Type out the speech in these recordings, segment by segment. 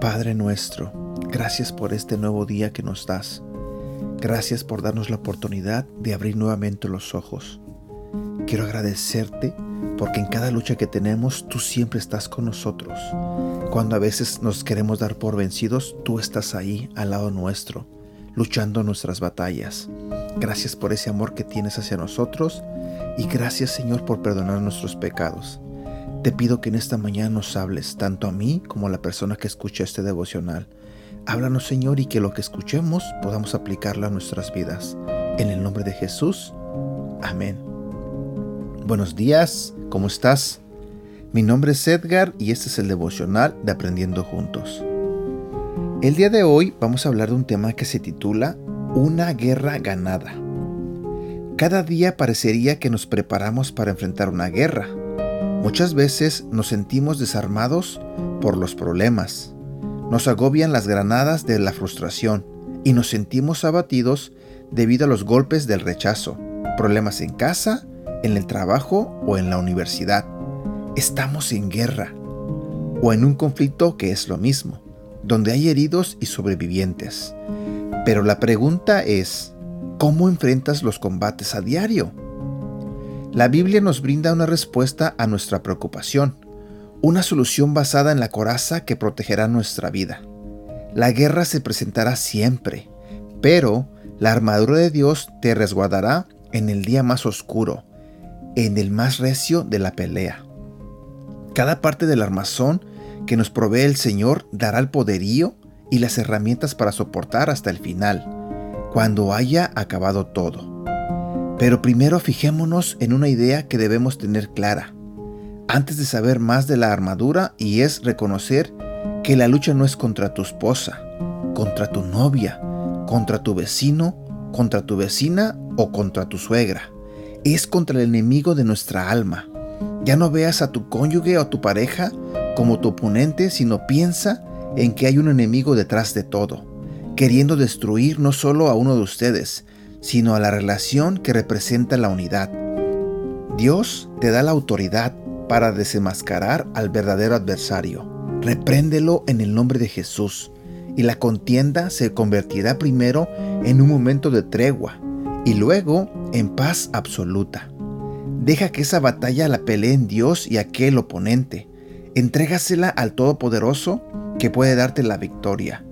Padre nuestro, gracias por este nuevo día que nos das. Gracias por darnos la oportunidad de abrir nuevamente los ojos. Quiero agradecerte porque en cada lucha que tenemos tú siempre estás con nosotros. Cuando a veces nos queremos dar por vencidos, tú estás ahí al lado nuestro, luchando nuestras batallas. Gracias por ese amor que tienes hacia nosotros y gracias Señor por perdonar nuestros pecados. Te pido que en esta mañana nos hables, tanto a mí como a la persona que escucha este devocional. Háblanos Señor y que lo que escuchemos podamos aplicarlo a nuestras vidas. En el nombre de Jesús. Amén. Buenos días, ¿cómo estás? Mi nombre es Edgar y este es el devocional de Aprendiendo Juntos. El día de hoy vamos a hablar de un tema que se titula Una guerra ganada. Cada día parecería que nos preparamos para enfrentar una guerra. Muchas veces nos sentimos desarmados por los problemas, nos agobian las granadas de la frustración y nos sentimos abatidos debido a los golpes del rechazo, problemas en casa, en el trabajo o en la universidad. Estamos en guerra o en un conflicto que es lo mismo, donde hay heridos y sobrevivientes. Pero la pregunta es, ¿cómo enfrentas los combates a diario? La Biblia nos brinda una respuesta a nuestra preocupación una solución basada en la coraza que protegerá nuestra vida. La guerra se presentará siempre, pero la armadura de Dios te resguardará en el día más oscuro, en el más recio de la pelea. Cada parte del armazón que nos provee el Señor dará el poderío y las herramientas para soportar hasta el final, cuando haya acabado todo. Pero primero fijémonos en una idea que debemos tener clara antes de saber más de la armadura y es reconocer que la lucha no es contra tu esposa, contra tu novia, contra tu vecino, contra tu vecina o contra tu suegra. Es contra el enemigo de nuestra alma. Ya no veas a tu cónyuge o tu pareja como tu oponente, sino piensa en que hay un enemigo detrás de todo, queriendo destruir no solo a uno de ustedes, sino a la relación que representa la unidad. Dios te da la autoridad para desenmascarar al verdadero adversario. Repréndelo en el nombre de Jesús y la contienda se convertirá primero en un momento de tregua y luego en paz absoluta. Deja que esa batalla la peleen Dios y aquel oponente. Entrégasela al Todopoderoso que puede darte la victoria.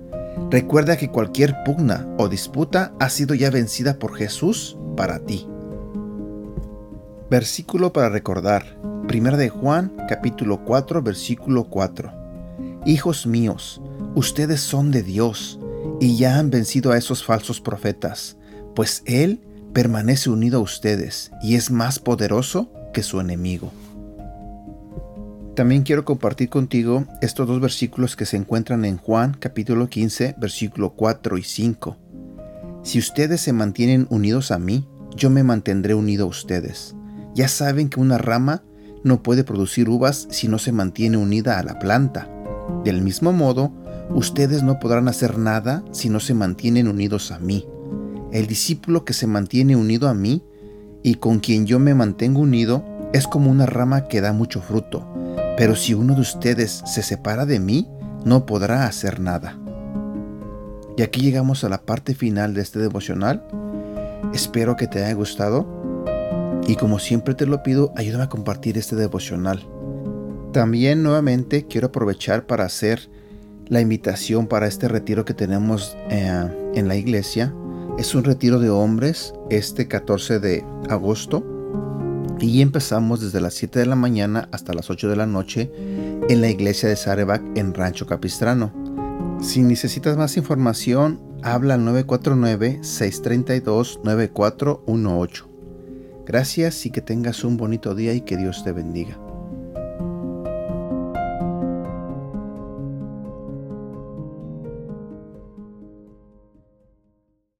Recuerda que cualquier pugna o disputa ha sido ya vencida por Jesús para ti. Versículo para recordar. Primera de Juan, capítulo 4, versículo 4. Hijos míos, ustedes son de Dios y ya han vencido a esos falsos profetas, pues Él permanece unido a ustedes y es más poderoso que su enemigo. También quiero compartir contigo estos dos versículos que se encuentran en Juan capítulo 15, versículo 4 y 5. Si ustedes se mantienen unidos a mí, yo me mantendré unido a ustedes ya saben que una rama no puede producir uvas si no se mantiene unida a la planta. Del mismo modo, ustedes no podrán hacer nada si no se mantienen unidos a mí. El discípulo que se mantiene unido a mí y con quien yo me mantengo unido es como una rama que da mucho fruto, pero si uno de ustedes se separa de mí, no podrá hacer nada. Y aquí llegamos a la parte final de este devocional. Espero que te haya gustado y como siempre te lo pido, ayúdame a compartir este devocional. También nuevamente quiero aprovechar para hacer la invitación para este retiro que tenemos eh, en la iglesia. Es un retiro de hombres este 14 de agosto y empezamos desde las 7 de la mañana hasta las 8 de la noche en la iglesia de Sarebac en Rancho Capistrano. Si necesitas más información, habla al 949-632-9418. Gracias y que tengas un bonito día y que Dios te bendiga.